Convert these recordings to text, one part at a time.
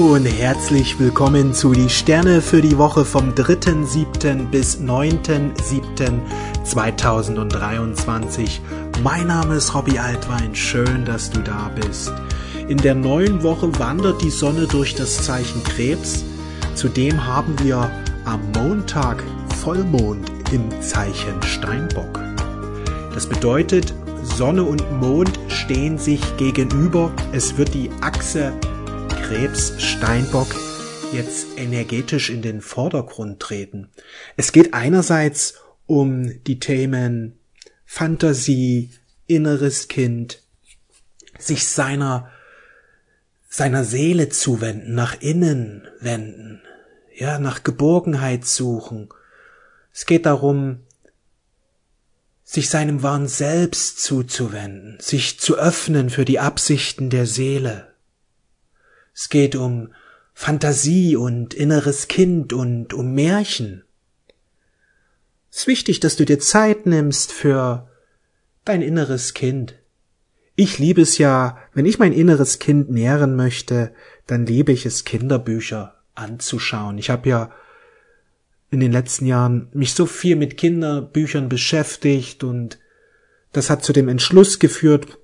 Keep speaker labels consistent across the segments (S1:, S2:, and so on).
S1: Hallo und herzlich willkommen zu die Sterne für die Woche vom 3.7. bis 9.7.2023. Mein Name ist Robbie Altwein, schön, dass du da bist. In der neuen Woche wandert die Sonne durch das Zeichen Krebs. Zudem haben wir am Montag Vollmond im Zeichen Steinbock. Das bedeutet, Sonne und Mond stehen sich gegenüber. Es wird die Achse Krebs Steinbock jetzt energetisch in den Vordergrund treten. Es geht einerseits um die Themen Fantasie, inneres Kind, sich seiner seiner Seele zuwenden, nach innen wenden, ja, nach Geborgenheit suchen. Es geht darum, sich seinem wahren Selbst zuzuwenden, sich zu öffnen für die Absichten der Seele. Es geht um Fantasie und inneres Kind und um Märchen. Es ist wichtig, dass du dir Zeit nimmst für dein inneres Kind. Ich liebe es ja, wenn ich mein inneres Kind nähren möchte, dann liebe ich es, Kinderbücher anzuschauen. Ich habe ja in den letzten Jahren mich so viel mit Kinderbüchern beschäftigt und das hat zu dem Entschluss geführt,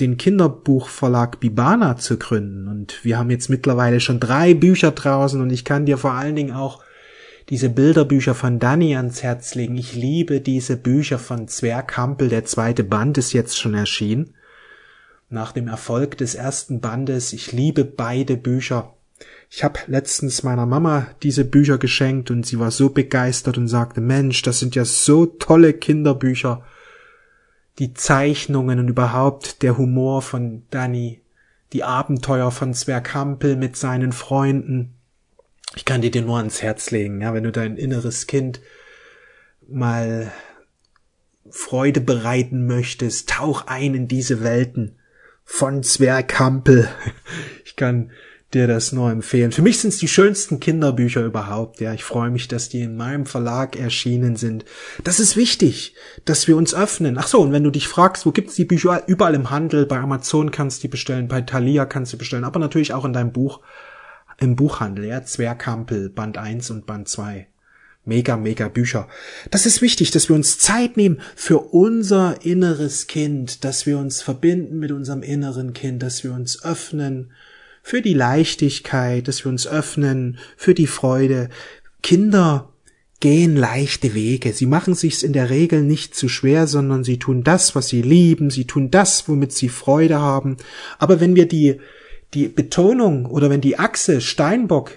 S1: den Kinderbuchverlag Bibana zu gründen. Und wir haben jetzt mittlerweile schon drei Bücher draußen und ich kann dir vor allen Dingen auch diese Bilderbücher von Danny ans Herz legen. Ich liebe diese Bücher von Zwerghampel. Der zweite Band ist jetzt schon erschienen. Nach dem Erfolg des ersten Bandes. Ich liebe beide Bücher. Ich habe letztens meiner Mama diese Bücher geschenkt und sie war so begeistert und sagte, Mensch, das sind ja so tolle Kinderbücher. Die Zeichnungen und überhaupt der Humor von Danny, die Abenteuer von Zwerghampel mit seinen Freunden. Ich kann dir den nur ans Herz legen, ja, wenn du dein inneres Kind mal Freude bereiten möchtest, tauch ein in diese Welten von Zwerghampel. Ich kann dir das nur empfehlen. Für mich sind es die schönsten Kinderbücher überhaupt. Ja, ich freue mich, dass die in meinem Verlag erschienen sind. Das ist wichtig, dass wir uns öffnen. Ach so, und wenn du dich fragst, wo gibt's die Bücher? Überall im Handel, bei Amazon kannst du die bestellen, bei Thalia kannst du bestellen, aber natürlich auch in deinem Buch, im Buchhandel, ja, Zwergkampel, Band 1 und Band 2. Mega, mega Bücher. Das ist wichtig, dass wir uns Zeit nehmen für unser inneres Kind, dass wir uns verbinden mit unserem inneren Kind, dass wir uns öffnen für die Leichtigkeit, dass wir uns öffnen, für die Freude. Kinder gehen leichte Wege. Sie machen sich's in der Regel nicht zu schwer, sondern sie tun das, was sie lieben, sie tun das, womit sie Freude haben. Aber wenn wir die, die Betonung oder wenn die Achse Steinbock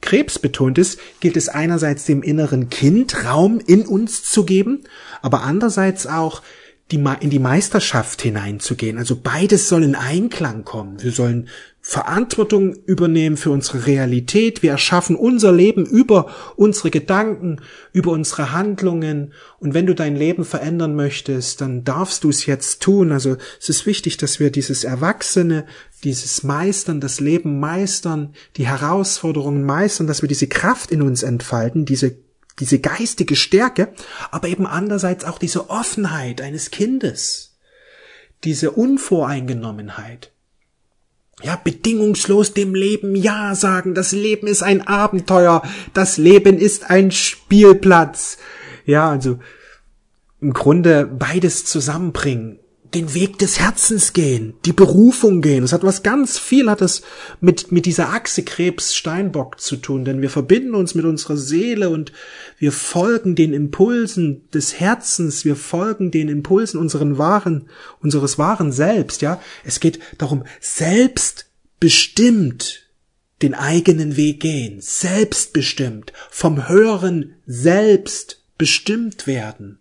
S1: Krebs betont ist, gilt es einerseits dem inneren Kind Raum in uns zu geben, aber andererseits auch die, in die Meisterschaft hineinzugehen. Also beides soll in Einklang kommen. Wir sollen Verantwortung übernehmen für unsere Realität. Wir erschaffen unser Leben über unsere Gedanken, über unsere Handlungen. Und wenn du dein Leben verändern möchtest, dann darfst du es jetzt tun. Also es ist wichtig, dass wir dieses Erwachsene, dieses Meistern, das Leben meistern, die Herausforderungen meistern, dass wir diese Kraft in uns entfalten, diese diese geistige Stärke, aber eben andererseits auch diese Offenheit eines Kindes, diese Unvoreingenommenheit. Ja, bedingungslos dem Leben Ja sagen. Das Leben ist ein Abenteuer. Das Leben ist ein Spielplatz. Ja, also im Grunde beides zusammenbringen den Weg des Herzens gehen, die Berufung gehen. Es hat was ganz viel hat es mit, mit dieser Achse Krebs Steinbock zu tun, denn wir verbinden uns mit unserer Seele und wir folgen den Impulsen des Herzens, wir folgen den Impulsen unseren wahren, unseres wahren Selbst, ja. Es geht darum, selbstbestimmt den eigenen Weg gehen, selbstbestimmt, vom höheren Selbst bestimmt werden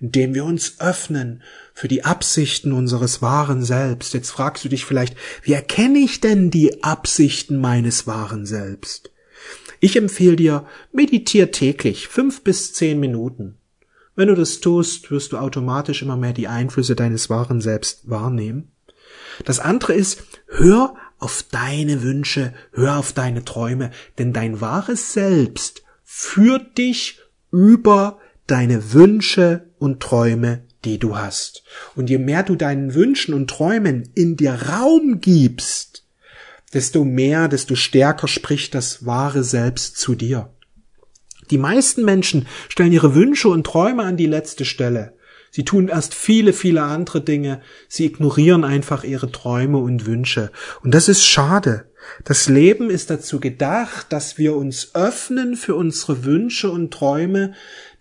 S1: indem wir uns öffnen für die Absichten unseres wahren Selbst. Jetzt fragst du dich vielleicht, wie erkenne ich denn die Absichten meines wahren Selbst? Ich empfehle dir, meditier täglich fünf bis zehn Minuten. Wenn du das tust, wirst du automatisch immer mehr die Einflüsse deines wahren Selbst wahrnehmen. Das andere ist, hör auf deine Wünsche, hör auf deine Träume, denn dein wahres Selbst führt dich über deine Wünsche und Träume, die du hast. Und je mehr du deinen Wünschen und Träumen in dir Raum gibst, desto mehr, desto stärker spricht das wahre Selbst zu dir. Die meisten Menschen stellen ihre Wünsche und Träume an die letzte Stelle. Sie tun erst viele, viele andere Dinge. Sie ignorieren einfach ihre Träume und Wünsche. Und das ist schade. Das Leben ist dazu gedacht, dass wir uns öffnen für unsere Wünsche und Träume,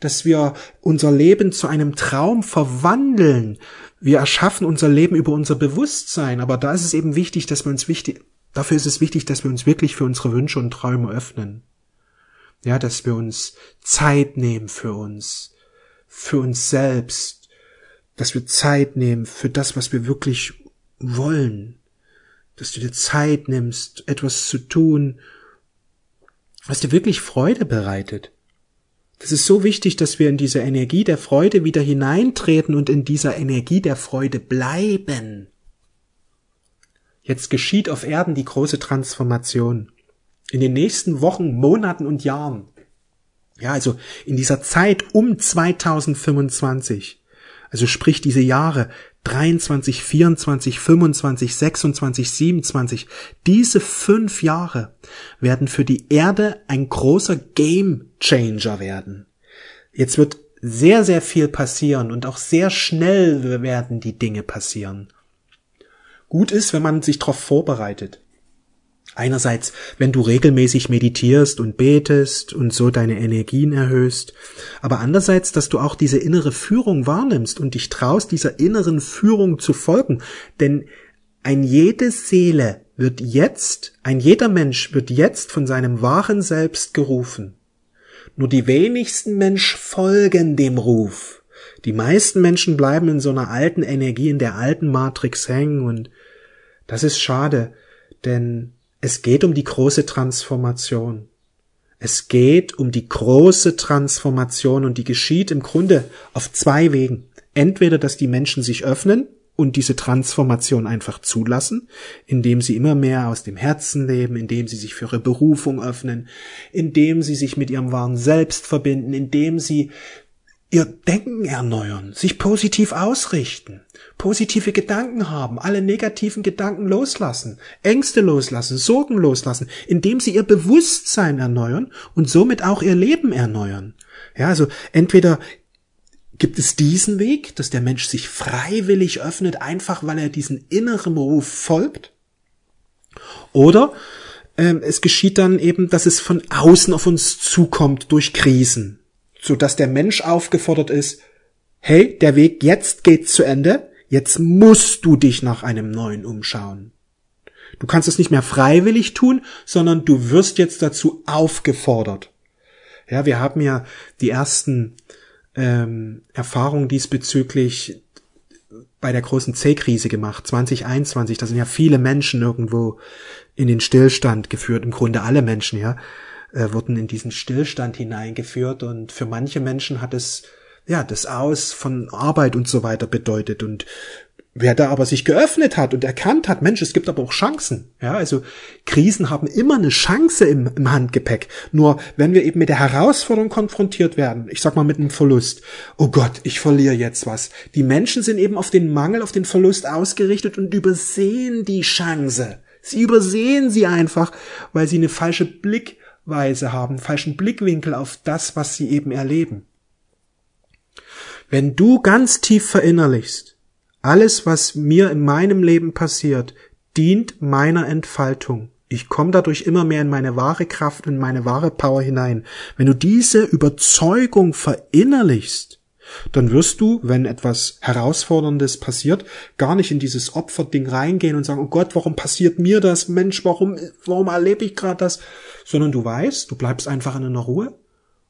S1: dass wir unser Leben zu einem Traum verwandeln. Wir erschaffen unser Leben über unser Bewusstsein, aber da ist es eben wichtig, dass wir uns wichtig, dafür ist es wichtig, dass wir uns wirklich für unsere Wünsche und Träume öffnen. Ja, dass wir uns Zeit nehmen für uns, für uns selbst, dass wir Zeit nehmen für das, was wir wirklich wollen, dass du dir Zeit nimmst, etwas zu tun, was dir wirklich Freude bereitet. Das ist so wichtig, dass wir in diese Energie der Freude wieder hineintreten und in dieser Energie der Freude bleiben. Jetzt geschieht auf Erden die große Transformation. In den nächsten Wochen, Monaten und Jahren, ja, also in dieser Zeit um 2025, also sprich diese Jahre 23, 24, 25, 26, 27, diese fünf Jahre werden für die Erde ein großer Game Changer werden. Jetzt wird sehr, sehr viel passieren und auch sehr schnell werden die Dinge passieren. Gut ist, wenn man sich darauf vorbereitet. Einerseits, wenn du regelmäßig meditierst und betest und so deine Energien erhöhst, aber andererseits, dass du auch diese innere Führung wahrnimmst und dich traust, dieser inneren Führung zu folgen, denn ein jede Seele wird jetzt, ein jeder Mensch wird jetzt von seinem wahren Selbst gerufen. Nur die wenigsten Menschen folgen dem Ruf. Die meisten Menschen bleiben in so einer alten Energie, in der alten Matrix hängen und das ist schade, denn es geht um die große Transformation. Es geht um die große Transformation und die geschieht im Grunde auf zwei Wegen. Entweder, dass die Menschen sich öffnen und diese Transformation einfach zulassen, indem sie immer mehr aus dem Herzen leben, indem sie sich für ihre Berufung öffnen, indem sie sich mit ihrem wahren Selbst verbinden, indem sie ihr Denken erneuern, sich positiv ausrichten, positive Gedanken haben, alle negativen Gedanken loslassen, Ängste loslassen, Sorgen loslassen, indem sie ihr Bewusstsein erneuern und somit auch ihr Leben erneuern. Ja, also entweder gibt es diesen Weg, dass der Mensch sich freiwillig öffnet, einfach weil er diesen inneren Ruf folgt, oder ähm, es geschieht dann eben, dass es von außen auf uns zukommt durch Krisen, so dass der Mensch aufgefordert ist, hey, der Weg jetzt geht zu Ende, jetzt musst du dich nach einem neuen umschauen. Du kannst es nicht mehr freiwillig tun, sondern du wirst jetzt dazu aufgefordert. Ja, wir haben ja die ersten ähm, Erfahrungen diesbezüglich bei der großen C-Krise gemacht, 2021. Da sind ja viele Menschen irgendwo in den Stillstand geführt, im Grunde alle Menschen, ja äh, wurden in diesen Stillstand hineingeführt und für manche Menschen hat es ja das Aus von Arbeit und so weiter bedeutet und Wer da aber sich geöffnet hat und erkannt hat, Mensch, es gibt aber auch Chancen. Ja, also Krisen haben immer eine Chance im, im, Handgepäck. Nur wenn wir eben mit der Herausforderung konfrontiert werden, ich sag mal mit einem Verlust, oh Gott, ich verliere jetzt was. Die Menschen sind eben auf den Mangel, auf den Verlust ausgerichtet und übersehen die Chance. Sie übersehen sie einfach, weil sie eine falsche Blick, Weise haben, falschen Blickwinkel auf das, was sie eben erleben. Wenn du ganz tief verinnerlichst, alles, was mir in meinem Leben passiert, dient meiner Entfaltung. Ich komme dadurch immer mehr in meine wahre Kraft und meine wahre Power hinein. Wenn du diese Überzeugung verinnerlichst, dann wirst du, wenn etwas Herausforderndes passiert, gar nicht in dieses Opferding reingehen und sagen, oh Gott, warum passiert mir das? Mensch, warum, warum erlebe ich gerade das? Sondern du weißt, du bleibst einfach in einer Ruhe.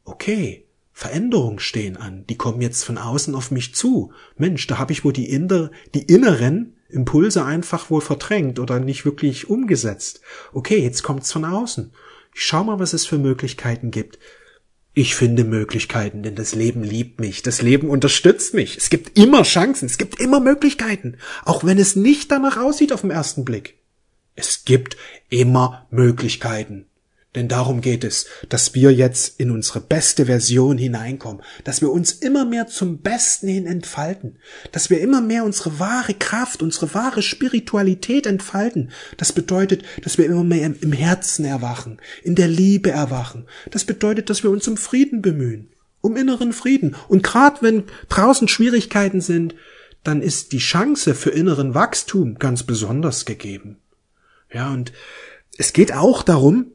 S1: Okay, Veränderungen stehen an, die kommen jetzt von außen auf mich zu. Mensch, da habe ich wohl die, inner, die inneren Impulse einfach wohl verdrängt oder nicht wirklich umgesetzt. Okay, jetzt kommt's von außen. Ich schau mal, was es für Möglichkeiten gibt. Ich finde Möglichkeiten, denn das Leben liebt mich, das Leben unterstützt mich. Es gibt immer Chancen, es gibt immer Möglichkeiten, auch wenn es nicht danach aussieht auf den ersten Blick. Es gibt immer Möglichkeiten. Denn darum geht es, dass wir jetzt in unsere beste Version hineinkommen, dass wir uns immer mehr zum Besten hin entfalten, dass wir immer mehr unsere wahre Kraft, unsere wahre Spiritualität entfalten. Das bedeutet, dass wir immer mehr im Herzen erwachen, in der Liebe erwachen. Das bedeutet, dass wir uns um Frieden bemühen, um inneren Frieden. Und gerade wenn draußen Schwierigkeiten sind, dann ist die Chance für inneren Wachstum ganz besonders gegeben. Ja, und es geht auch darum,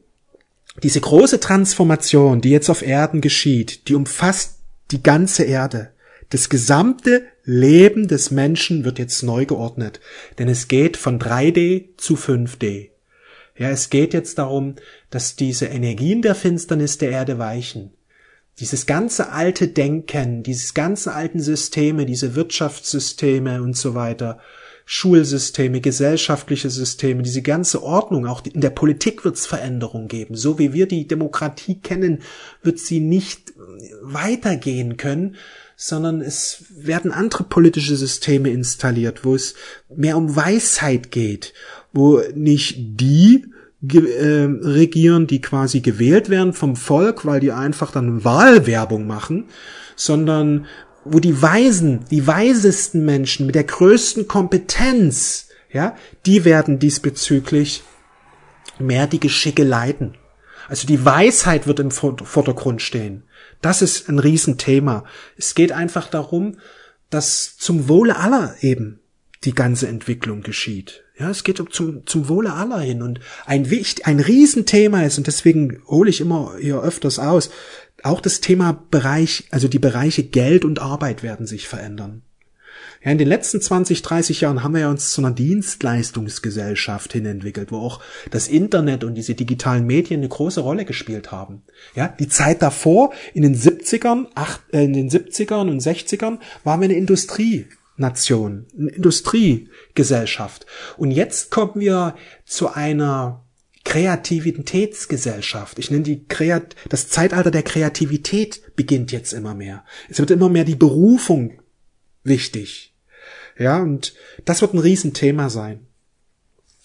S1: diese große Transformation, die jetzt auf Erden geschieht, die umfasst die ganze Erde. Das gesamte Leben des Menschen wird jetzt neu geordnet, denn es geht von 3D zu 5D. Ja, es geht jetzt darum, dass diese Energien der Finsternis der Erde weichen. Dieses ganze alte Denken, dieses ganze alten Systeme, diese Wirtschaftssysteme und so weiter, Schulsysteme, gesellschaftliche Systeme, diese ganze Ordnung, auch in der Politik wird es Veränderungen geben. So wie wir die Demokratie kennen, wird sie nicht weitergehen können, sondern es werden andere politische Systeme installiert, wo es mehr um Weisheit geht, wo nicht die äh, regieren, die quasi gewählt werden vom Volk, weil die einfach dann Wahlwerbung machen, sondern wo die Weisen, die weisesten Menschen mit der größten Kompetenz, ja, die werden diesbezüglich mehr die Geschicke leiten. Also die Weisheit wird im Vordergrund stehen. Das ist ein Riesenthema. Es geht einfach darum, dass zum Wohle aller eben die ganze Entwicklung geschieht. Ja, es geht zum, zum Wohle aller hin und ein, ein Riesenthema ist, und deswegen hole ich immer hier öfters aus, auch das Thema Bereich, also die Bereiche Geld und Arbeit werden sich verändern. Ja, in den letzten 20, 30 Jahren haben wir ja uns zu einer Dienstleistungsgesellschaft hin entwickelt, wo auch das Internet und diese digitalen Medien eine große Rolle gespielt haben. Ja, die Zeit davor, in den 70ern, acht, äh, in den 70ern und 60ern, waren wir eine Industrienation, eine Industriegesellschaft. Und jetzt kommen wir zu einer Kreativitätsgesellschaft. Ich nenne die Kreat das Zeitalter der Kreativität beginnt jetzt immer mehr. Es wird immer mehr die Berufung wichtig. Ja, und das wird ein Riesenthema sein.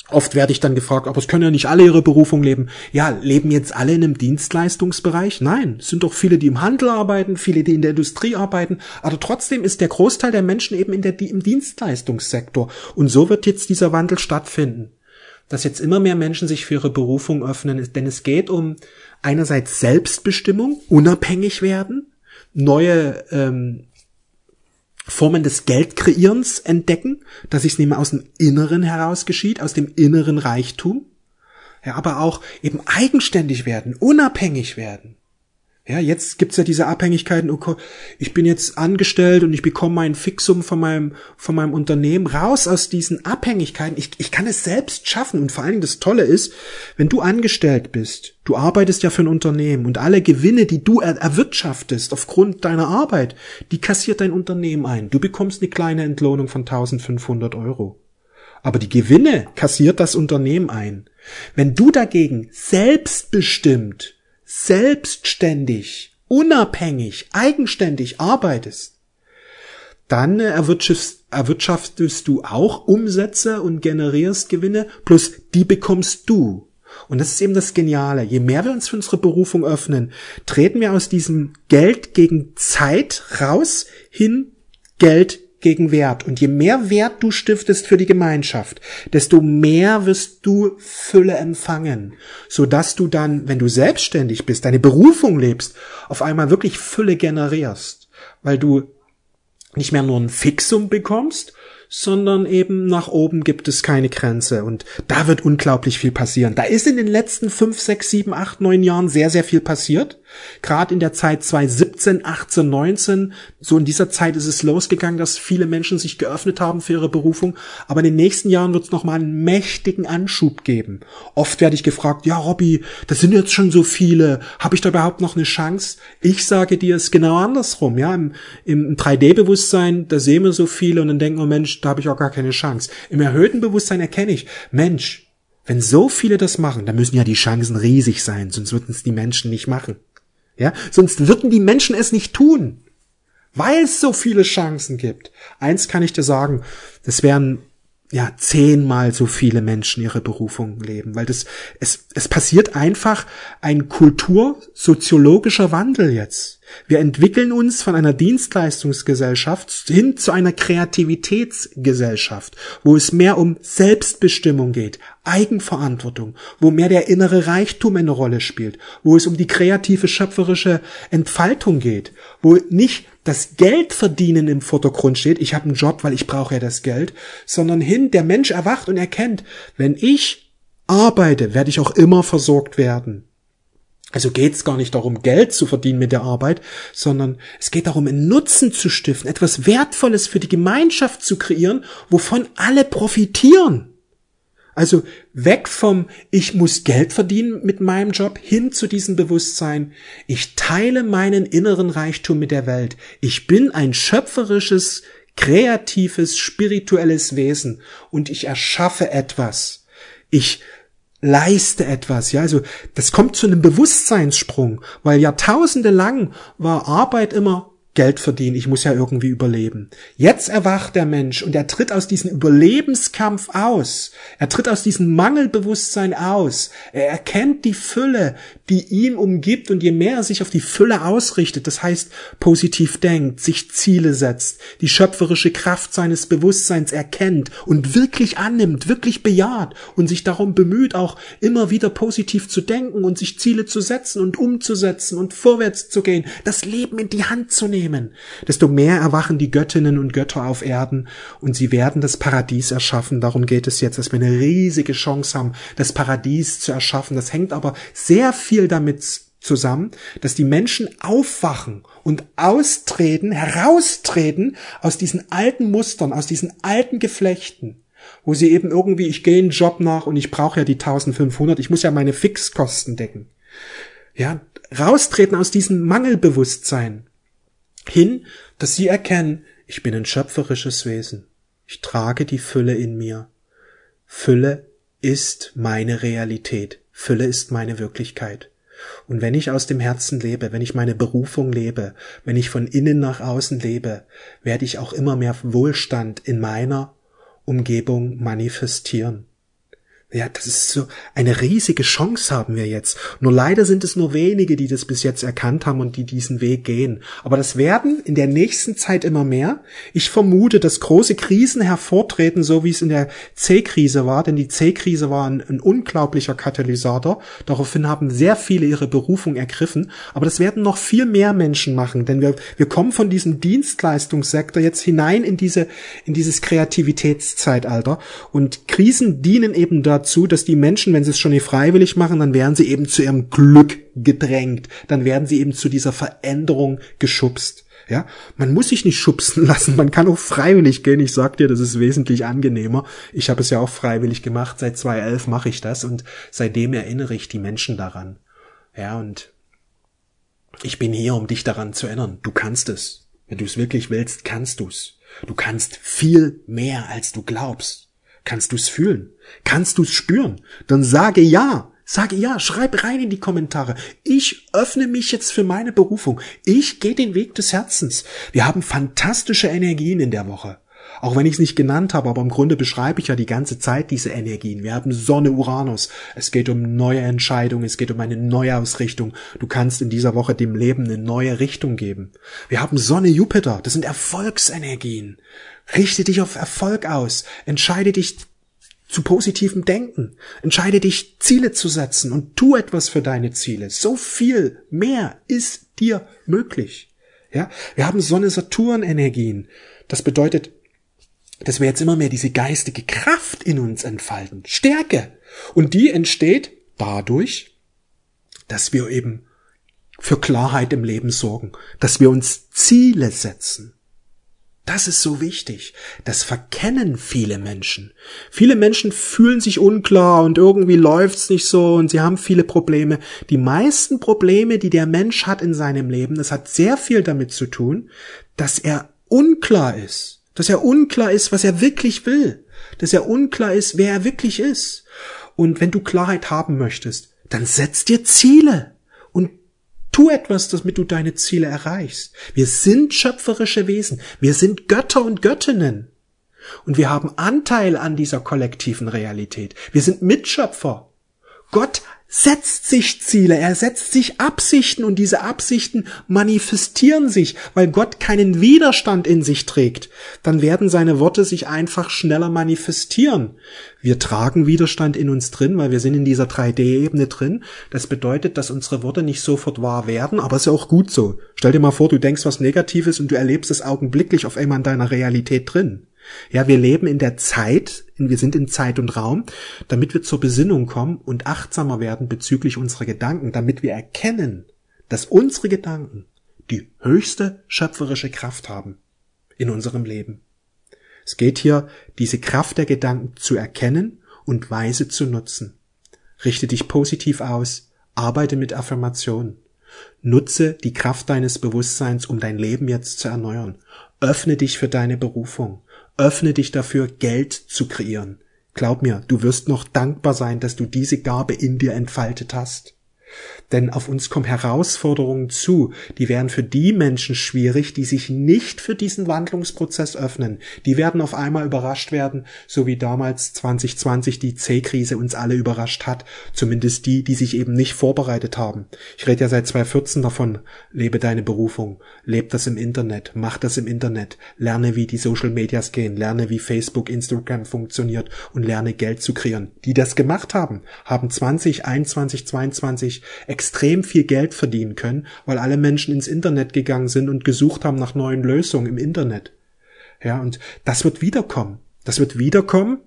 S1: Oft werde ich dann gefragt, aber es können ja nicht alle ihre Berufung leben. Ja, leben jetzt alle in einem Dienstleistungsbereich? Nein, es sind doch viele, die im Handel arbeiten, viele, die in der Industrie arbeiten, aber trotzdem ist der Großteil der Menschen eben in der, im Dienstleistungssektor. Und so wird jetzt dieser Wandel stattfinden dass jetzt immer mehr Menschen sich für ihre Berufung öffnen, denn es geht um einerseits Selbstbestimmung, unabhängig werden, neue ähm, Formen des Geldkreierens entdecken, dass es nicht mehr aus dem Inneren heraus geschieht, aus dem inneren Reichtum, ja, aber auch eben eigenständig werden, unabhängig werden. Ja, jetzt gibt's ja diese Abhängigkeiten, okay, ich bin jetzt angestellt und ich bekomme mein Fixum von meinem, von meinem Unternehmen raus aus diesen Abhängigkeiten. Ich, ich kann es selbst schaffen. Und vor allen Dingen das Tolle ist, wenn du angestellt bist, du arbeitest ja für ein Unternehmen und alle Gewinne, die du er erwirtschaftest aufgrund deiner Arbeit, die kassiert dein Unternehmen ein. Du bekommst eine kleine Entlohnung von 1500 Euro. Aber die Gewinne kassiert das Unternehmen ein. Wenn du dagegen selbstbestimmt selbstständig, unabhängig, eigenständig arbeitest, dann erwirtschaftest du auch Umsätze und generierst Gewinne, plus die bekommst du. Und das ist eben das Geniale. Je mehr wir uns für unsere Berufung öffnen, treten wir aus diesem Geld gegen Zeit raus hin Geld gegen Wert. Und je mehr Wert du stiftest für die Gemeinschaft, desto mehr wirst du Fülle empfangen, sodass du dann, wenn du selbstständig bist, deine Berufung lebst, auf einmal wirklich Fülle generierst, weil du nicht mehr nur ein Fixum bekommst, sondern eben nach oben gibt es keine Grenze. Und da wird unglaublich viel passieren. Da ist in den letzten fünf, sechs, sieben, acht, neun Jahren sehr, sehr viel passiert. Gerade in der Zeit 2017, 18, 19, so in dieser Zeit ist es losgegangen, dass viele Menschen sich geöffnet haben für ihre Berufung. Aber in den nächsten Jahren wird es nochmal einen mächtigen Anschub geben. Oft werde ich gefragt, ja, Robby, das sind jetzt schon so viele. Habe ich da überhaupt noch eine Chance? Ich sage dir es genau andersrum. Ja, im, im 3D-Bewusstsein, da sehen wir so viele und dann denken wir, Mensch, da habe ich auch gar keine Chance. Im erhöhten Bewusstsein erkenne ich, Mensch, wenn so viele das machen, dann müssen ja die Chancen riesig sein, sonst würden es die Menschen nicht machen. Ja, sonst würden die Menschen es nicht tun, weil es so viele Chancen gibt. Eins kann ich dir sagen, das wären ja, zehnmal so viele Menschen ihre Berufung leben, weil das, es, es passiert einfach ein kultursoziologischer Wandel jetzt. Wir entwickeln uns von einer Dienstleistungsgesellschaft hin zu einer Kreativitätsgesellschaft, wo es mehr um Selbstbestimmung geht, Eigenverantwortung, wo mehr der innere Reichtum eine Rolle spielt, wo es um die kreative schöpferische Entfaltung geht, wo nicht das Geldverdienen im Vordergrund steht, ich habe einen Job, weil ich brauche ja das Geld, sondern hin, der Mensch erwacht und erkennt, wenn ich arbeite, werde ich auch immer versorgt werden. Also geht es gar nicht darum, Geld zu verdienen mit der Arbeit, sondern es geht darum, einen Nutzen zu stiften, etwas Wertvolles für die Gemeinschaft zu kreieren, wovon alle profitieren. Also weg vom Ich muss Geld verdienen mit meinem Job hin zu diesem Bewusstsein. Ich teile meinen inneren Reichtum mit der Welt. Ich bin ein schöpferisches, kreatives, spirituelles Wesen und ich erschaffe etwas. Ich leiste etwas, ja, also das kommt zu einem Bewusstseinssprung, weil Jahrtausende lang war Arbeit immer Geld verdienen, ich muss ja irgendwie überleben. Jetzt erwacht der Mensch und er tritt aus diesem Überlebenskampf aus. Er tritt aus diesem Mangelbewusstsein aus. Er erkennt die Fülle, die ihn umgibt und je mehr er sich auf die Fülle ausrichtet, das heißt positiv denkt, sich Ziele setzt, die schöpferische Kraft seines Bewusstseins erkennt und wirklich annimmt, wirklich bejaht und sich darum bemüht, auch immer wieder positiv zu denken und sich Ziele zu setzen und umzusetzen und vorwärts zu gehen, das Leben in die Hand zu nehmen nehmen, desto mehr erwachen die Göttinnen und Götter auf Erden und sie werden das Paradies erschaffen. Darum geht es jetzt, dass wir eine riesige Chance haben, das Paradies zu erschaffen. Das hängt aber sehr viel damit zusammen, dass die Menschen aufwachen und austreten, heraustreten aus diesen alten Mustern, aus diesen alten Geflechten, wo sie eben irgendwie, ich gehe einen Job nach und ich brauche ja die 1500, ich muss ja meine Fixkosten decken. Ja, raustreten aus diesem Mangelbewusstsein hin, dass sie erkennen, ich bin ein schöpferisches Wesen. Ich trage die Fülle in mir. Fülle ist meine Realität. Fülle ist meine Wirklichkeit. Und wenn ich aus dem Herzen lebe, wenn ich meine Berufung lebe, wenn ich von innen nach außen lebe, werde ich auch immer mehr Wohlstand in meiner Umgebung manifestieren. Ja, das ist so eine riesige Chance haben wir jetzt. Nur leider sind es nur wenige, die das bis jetzt erkannt haben und die diesen Weg gehen. Aber das werden in der nächsten Zeit immer mehr. Ich vermute, dass große Krisen hervortreten, so wie es in der C-Krise war, denn die C-Krise war ein, ein, unglaublicher Katalysator. Daraufhin haben sehr viele ihre Berufung ergriffen. Aber das werden noch viel mehr Menschen machen, denn wir, wir kommen von diesem Dienstleistungssektor jetzt hinein in diese, in dieses Kreativitätszeitalter. Und Krisen dienen eben dazu, dazu, dass die Menschen, wenn sie es schon nicht freiwillig machen, dann werden sie eben zu ihrem Glück gedrängt. Dann werden sie eben zu dieser Veränderung geschubst. Ja, man muss sich nicht schubsen lassen, man kann auch freiwillig gehen. Ich sag dir, das ist wesentlich angenehmer. Ich habe es ja auch freiwillig gemacht. Seit 2011 mache ich das und seitdem erinnere ich die Menschen daran. Ja, und ich bin hier, um dich daran zu erinnern. Du kannst es. Wenn du es wirklich willst, kannst du's. Du kannst viel mehr, als du glaubst. Kannst du es fühlen? Kannst du es spüren? Dann sage ja. Sage ja, schreib rein in die Kommentare. Ich öffne mich jetzt für meine Berufung. Ich gehe den Weg des Herzens. Wir haben fantastische Energien in der Woche. Auch wenn ich es nicht genannt habe, aber im Grunde beschreibe ich ja die ganze Zeit diese Energien. Wir haben Sonne Uranus. Es geht um neue Entscheidungen, es geht um eine Neuausrichtung. Du kannst in dieser Woche dem Leben eine neue Richtung geben. Wir haben Sonne Jupiter. Das sind Erfolgsenergien. Richte dich auf Erfolg aus. Entscheide dich zu positivem Denken. Entscheide dich, Ziele zu setzen und tu etwas für deine Ziele. So viel mehr ist dir möglich. Ja, wir haben Sonne-Saturn-Energien. Das bedeutet, dass wir jetzt immer mehr diese geistige Kraft in uns entfalten. Stärke. Und die entsteht dadurch, dass wir eben für Klarheit im Leben sorgen, dass wir uns Ziele setzen. Das ist so wichtig. Das verkennen viele Menschen. Viele Menschen fühlen sich unklar und irgendwie läuft's nicht so und sie haben viele Probleme. Die meisten Probleme, die der Mensch hat in seinem Leben, das hat sehr viel damit zu tun, dass er unklar ist. Dass er unklar ist, was er wirklich will. Dass er unklar ist, wer er wirklich ist. Und wenn du Klarheit haben möchtest, dann setz dir Ziele. Tu etwas, damit du deine Ziele erreichst. Wir sind schöpferische Wesen. Wir sind Götter und Göttinnen. Und wir haben Anteil an dieser kollektiven Realität. Wir sind Mitschöpfer. Gott setzt sich Ziele, er setzt sich Absichten und diese Absichten manifestieren sich, weil Gott keinen Widerstand in sich trägt. Dann werden seine Worte sich einfach schneller manifestieren. Wir tragen Widerstand in uns drin, weil wir sind in dieser 3D-Ebene drin. Das bedeutet, dass unsere Worte nicht sofort wahr werden, aber es ist ja auch gut so. Stell dir mal vor, du denkst was Negatives und du erlebst es augenblicklich auf einmal in deiner Realität drin. Ja, wir leben in der Zeit, wir sind in Zeit und Raum, damit wir zur Besinnung kommen und achtsamer werden bezüglich unserer Gedanken, damit wir erkennen, dass unsere Gedanken die höchste schöpferische Kraft haben in unserem Leben. Es geht hier, diese Kraft der Gedanken zu erkennen und weise zu nutzen. Richte dich positiv aus, arbeite mit Affirmationen. Nutze die Kraft deines Bewusstseins, um dein Leben jetzt zu erneuern. Öffne dich für deine Berufung. Öffne dich dafür, Geld zu kreieren. Glaub mir, du wirst noch dankbar sein, dass du diese Gabe in dir entfaltet hast. Denn auf uns kommen Herausforderungen zu, die wären für die Menschen schwierig, die sich nicht für diesen Wandlungsprozess öffnen. Die werden auf einmal überrascht werden, so wie damals 2020 die C-Krise uns alle überrascht hat. Zumindest die, die sich eben nicht vorbereitet haben. Ich rede ja seit 2014 davon, lebe deine Berufung, lebe das im Internet, mach das im Internet, lerne wie die Social Medias gehen, lerne wie Facebook, Instagram funktioniert und lerne Geld zu kreieren. Die das gemacht haben, haben 2021, 22 extrem viel Geld verdienen können, weil alle Menschen ins Internet gegangen sind und gesucht haben nach neuen Lösungen im Internet. Ja, und das wird wiederkommen. Das wird wiederkommen,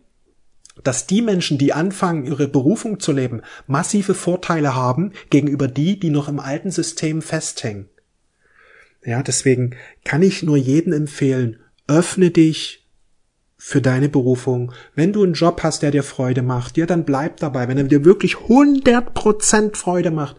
S1: dass die Menschen, die anfangen, ihre Berufung zu leben, massive Vorteile haben gegenüber die, die noch im alten System festhängen. Ja, deswegen kann ich nur jedem empfehlen, öffne dich für deine Berufung. Wenn du einen Job hast, der dir Freude macht, ja, dann bleib dabei. Wenn er dir wirklich 100% Freude macht,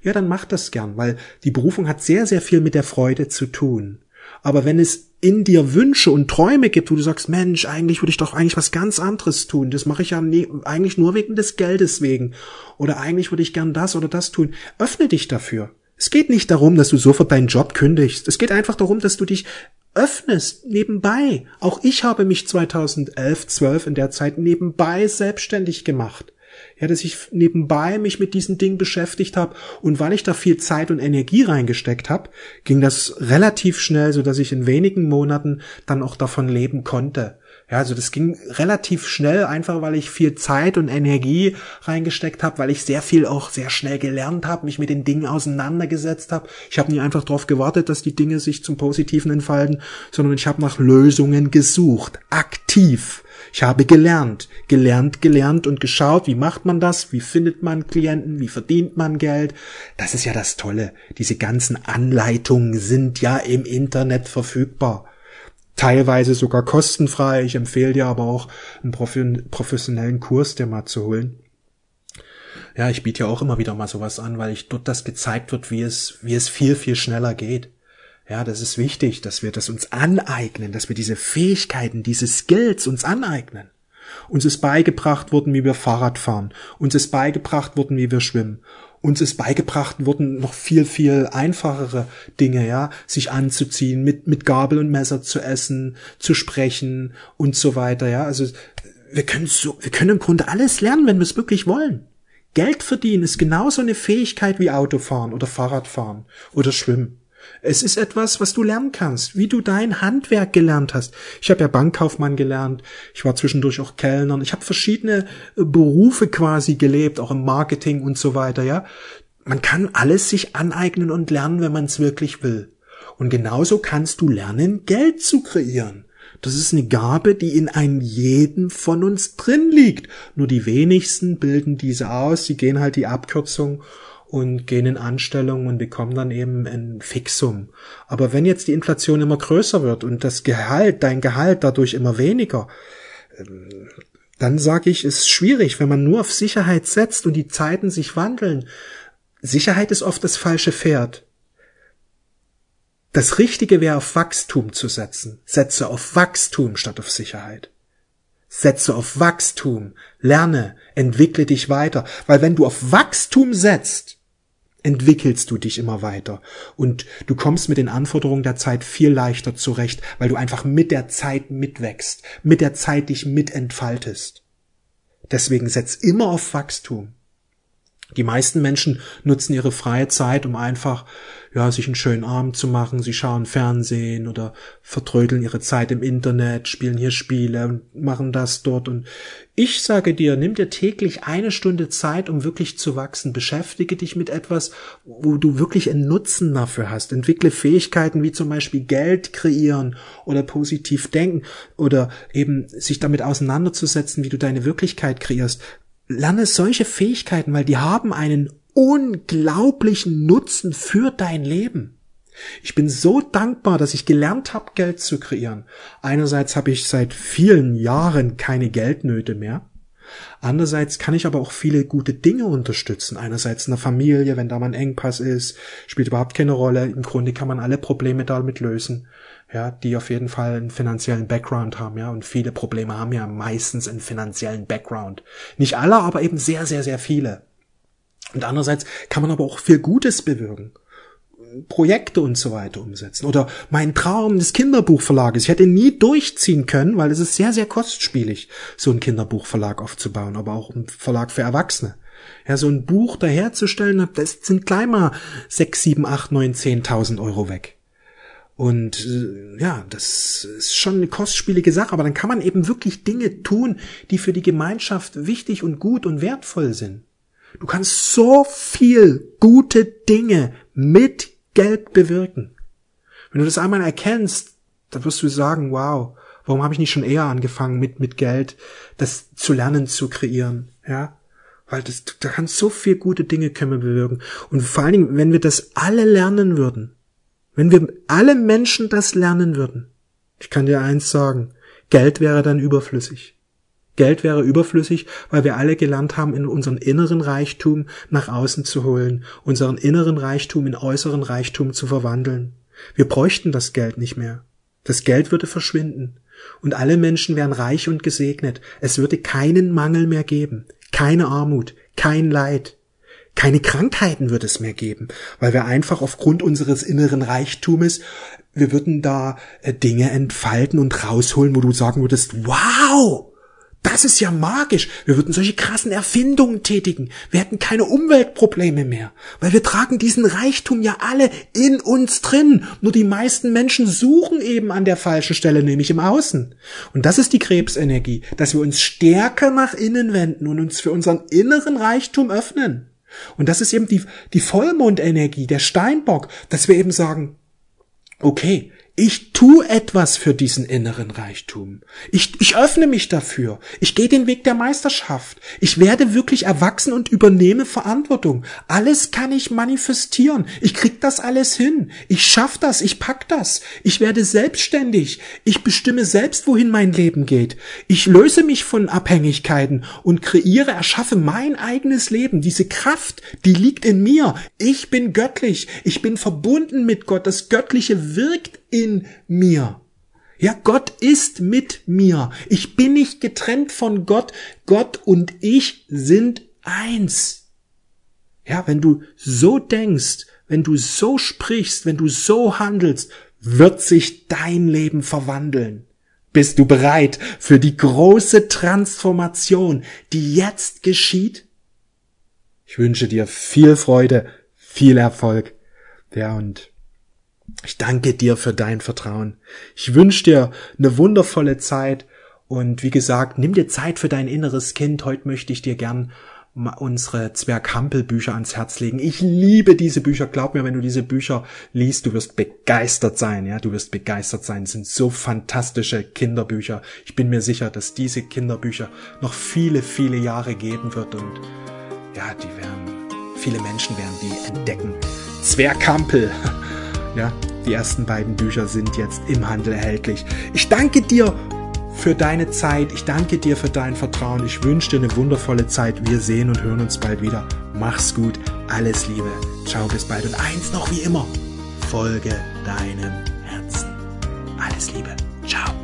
S1: ja, dann mach das gern, weil die Berufung hat sehr, sehr viel mit der Freude zu tun. Aber wenn es in dir Wünsche und Träume gibt, wo du sagst, Mensch, eigentlich würde ich doch eigentlich was ganz anderes tun. Das mache ich ja nie, eigentlich nur wegen des Geldes wegen. Oder eigentlich würde ich gern das oder das tun. Öffne dich dafür. Es geht nicht darum, dass du sofort deinen Job kündigst. Es geht einfach darum, dass du dich öffnest nebenbei. Auch ich habe mich 2011, 12 in der Zeit nebenbei selbstständig gemacht. Ja, dass ich nebenbei mich mit diesen Dingen beschäftigt habe und weil ich da viel Zeit und Energie reingesteckt habe, ging das relativ schnell, so dass ich in wenigen Monaten dann auch davon leben konnte. Ja, also das ging relativ schnell, einfach weil ich viel Zeit und Energie reingesteckt habe, weil ich sehr viel auch sehr schnell gelernt habe, mich mit den Dingen auseinandergesetzt habe. Ich habe nie einfach darauf gewartet, dass die Dinge sich zum Positiven entfalten, sondern ich habe nach Lösungen gesucht, aktiv. Ich habe gelernt, gelernt, gelernt und geschaut, wie macht man das, wie findet man Klienten, wie verdient man Geld. Das ist ja das Tolle. Diese ganzen Anleitungen sind ja im Internet verfügbar teilweise sogar kostenfrei. Ich empfehle dir aber auch einen professionellen Kurs dir mal zu holen. Ja, ich biete ja auch immer wieder mal sowas an, weil ich dort das gezeigt wird, wie es, wie es viel, viel schneller geht. Ja, das ist wichtig, dass wir das uns aneignen, dass wir diese Fähigkeiten, diese Skills uns aneignen. Uns ist beigebracht worden, wie wir Fahrrad fahren. Uns ist beigebracht worden, wie wir schwimmen uns ist beigebracht worden, noch viel, viel einfachere Dinge, ja, sich anzuziehen, mit, mit Gabel und Messer zu essen, zu sprechen und so weiter, ja. Also, wir können so, wir können im Grunde alles lernen, wenn wir es wirklich wollen. Geld verdienen ist genauso eine Fähigkeit wie Autofahren oder Fahrradfahren oder Schwimmen. Es ist etwas, was du lernen kannst, wie du dein Handwerk gelernt hast. Ich habe ja Bankkaufmann gelernt, ich war zwischendurch auch Kellner, ich habe verschiedene äh, Berufe quasi gelebt, auch im Marketing und so weiter, ja. Man kann alles sich aneignen und lernen, wenn man es wirklich will. Und genauso kannst du lernen, Geld zu kreieren. Das ist eine Gabe, die in einem jeden von uns drin liegt. Nur die wenigsten bilden diese aus, sie gehen halt die Abkürzung und gehen in Anstellung und bekommen dann eben ein Fixum. Aber wenn jetzt die Inflation immer größer wird und das Gehalt, dein Gehalt dadurch immer weniger, ähm, dann sage ich, ist schwierig, wenn man nur auf Sicherheit setzt und die Zeiten sich wandeln. Sicherheit ist oft das falsche Pferd. Das Richtige wäre auf Wachstum zu setzen. Setze auf Wachstum statt auf Sicherheit. Setze auf Wachstum, lerne, entwickle dich weiter, weil wenn du auf Wachstum setzt, entwickelst du dich immer weiter und du kommst mit den Anforderungen der Zeit viel leichter zurecht, weil du einfach mit der Zeit mitwächst, mit der Zeit dich mitentfaltest. Deswegen setz immer auf Wachstum. Die meisten Menschen nutzen ihre freie Zeit, um einfach, ja, sich einen schönen Abend zu machen. Sie schauen Fernsehen oder vertrödeln ihre Zeit im Internet, spielen hier Spiele und machen das dort. Und ich sage dir, nimm dir täglich eine Stunde Zeit, um wirklich zu wachsen. Beschäftige dich mit etwas, wo du wirklich einen Nutzen dafür hast. Entwickle Fähigkeiten wie zum Beispiel Geld kreieren oder positiv denken oder eben sich damit auseinanderzusetzen, wie du deine Wirklichkeit kreierst lerne solche Fähigkeiten, weil die haben einen unglaublichen Nutzen für dein Leben. Ich bin so dankbar, dass ich gelernt habe, Geld zu kreieren. Einerseits habe ich seit vielen Jahren keine Geldnöte mehr. Andererseits kann ich aber auch viele gute Dinge unterstützen. Einerseits in der Familie, wenn da mal ein Engpass ist, spielt überhaupt keine Rolle. Im Grunde kann man alle Probleme damit lösen ja, die auf jeden Fall einen finanziellen Background haben, ja, und viele Probleme haben ja meistens einen finanziellen Background. Nicht alle, aber eben sehr, sehr, sehr viele. Und andererseits kann man aber auch viel Gutes bewirken. Projekte und so weiter umsetzen. Oder mein Traum des Kinderbuchverlages. Ich hätte nie durchziehen können, weil es ist sehr, sehr kostspielig, so ein Kinderbuchverlag aufzubauen, aber auch ein Verlag für Erwachsene. Ja, so ein Buch daherzustellen, das sind gleich mal sechs, sieben, acht, neun, zehntausend Euro weg. Und äh, ja, das ist schon eine kostspielige Sache, aber dann kann man eben wirklich Dinge tun, die für die Gemeinschaft wichtig und gut und wertvoll sind. Du kannst so viel gute Dinge mit Geld bewirken. Wenn du das einmal erkennst, dann wirst du sagen, wow, warum habe ich nicht schon eher angefangen mit mit Geld das zu lernen zu kreieren, ja? Weil das da kannst so viel gute Dinge können wir bewirken und vor allen Dingen, wenn wir das alle lernen würden, wenn wir alle Menschen das lernen würden, ich kann dir eins sagen, Geld wäre dann überflüssig. Geld wäre überflüssig, weil wir alle gelernt haben, in unseren inneren Reichtum nach außen zu holen, unseren inneren Reichtum in äußeren Reichtum zu verwandeln. Wir bräuchten das Geld nicht mehr. Das Geld würde verschwinden. Und alle Menschen wären reich und gesegnet. Es würde keinen Mangel mehr geben, keine Armut, kein Leid. Keine Krankheiten wird es mehr geben, weil wir einfach aufgrund unseres inneren Reichtumes, wir würden da äh, Dinge entfalten und rausholen, wo du sagen würdest, wow, das ist ja magisch. Wir würden solche krassen Erfindungen tätigen. Wir hätten keine Umweltprobleme mehr, weil wir tragen diesen Reichtum ja alle in uns drin. Nur die meisten Menschen suchen eben an der falschen Stelle, nämlich im Außen. Und das ist die Krebsenergie, dass wir uns stärker nach innen wenden und uns für unseren inneren Reichtum öffnen. Und das ist eben die, die Vollmondenergie, der Steinbock, dass wir eben sagen, okay, ich tu etwas für diesen inneren Reichtum. Ich, ich öffne mich dafür. Ich gehe den Weg der Meisterschaft. Ich werde wirklich erwachsen und übernehme Verantwortung. Alles kann ich manifestieren. Ich krieg das alles hin. Ich schaff das. Ich pack das. Ich werde selbstständig. Ich bestimme selbst, wohin mein Leben geht. Ich löse mich von Abhängigkeiten und kreiere, erschaffe mein eigenes Leben. Diese Kraft, die liegt in mir. Ich bin göttlich. Ich bin verbunden mit Gott. Das Göttliche wirkt in mir. Ja, Gott ist mit mir. Ich bin nicht getrennt von Gott. Gott und ich sind eins. Ja, wenn du so denkst, wenn du so sprichst, wenn du so handelst, wird sich dein Leben verwandeln. Bist du bereit für die große Transformation, die jetzt geschieht? Ich wünsche dir viel Freude, viel Erfolg. Ja, und ich danke dir für dein Vertrauen. Ich wünsche dir eine wundervolle Zeit und wie gesagt, nimm dir Zeit für dein inneres Kind. Heute möchte ich dir gern unsere Zwerghampel-Bücher ans Herz legen. Ich liebe diese Bücher. Glaub mir, wenn du diese Bücher liest, du wirst begeistert sein. Ja, du wirst begeistert sein. Es sind so fantastische Kinderbücher. Ich bin mir sicher, dass diese Kinderbücher noch viele, viele Jahre geben wird und ja, die werden, viele Menschen werden die entdecken. Zwerghampel. Ja, die ersten beiden Bücher sind jetzt im Handel erhältlich. Ich danke dir für deine Zeit. Ich danke dir für dein Vertrauen. Ich wünsche dir eine wundervolle Zeit. Wir sehen und hören uns bald wieder. Mach's gut. Alles Liebe. Ciao, bis bald. Und eins noch wie immer. Folge deinem Herzen. Alles Liebe. Ciao.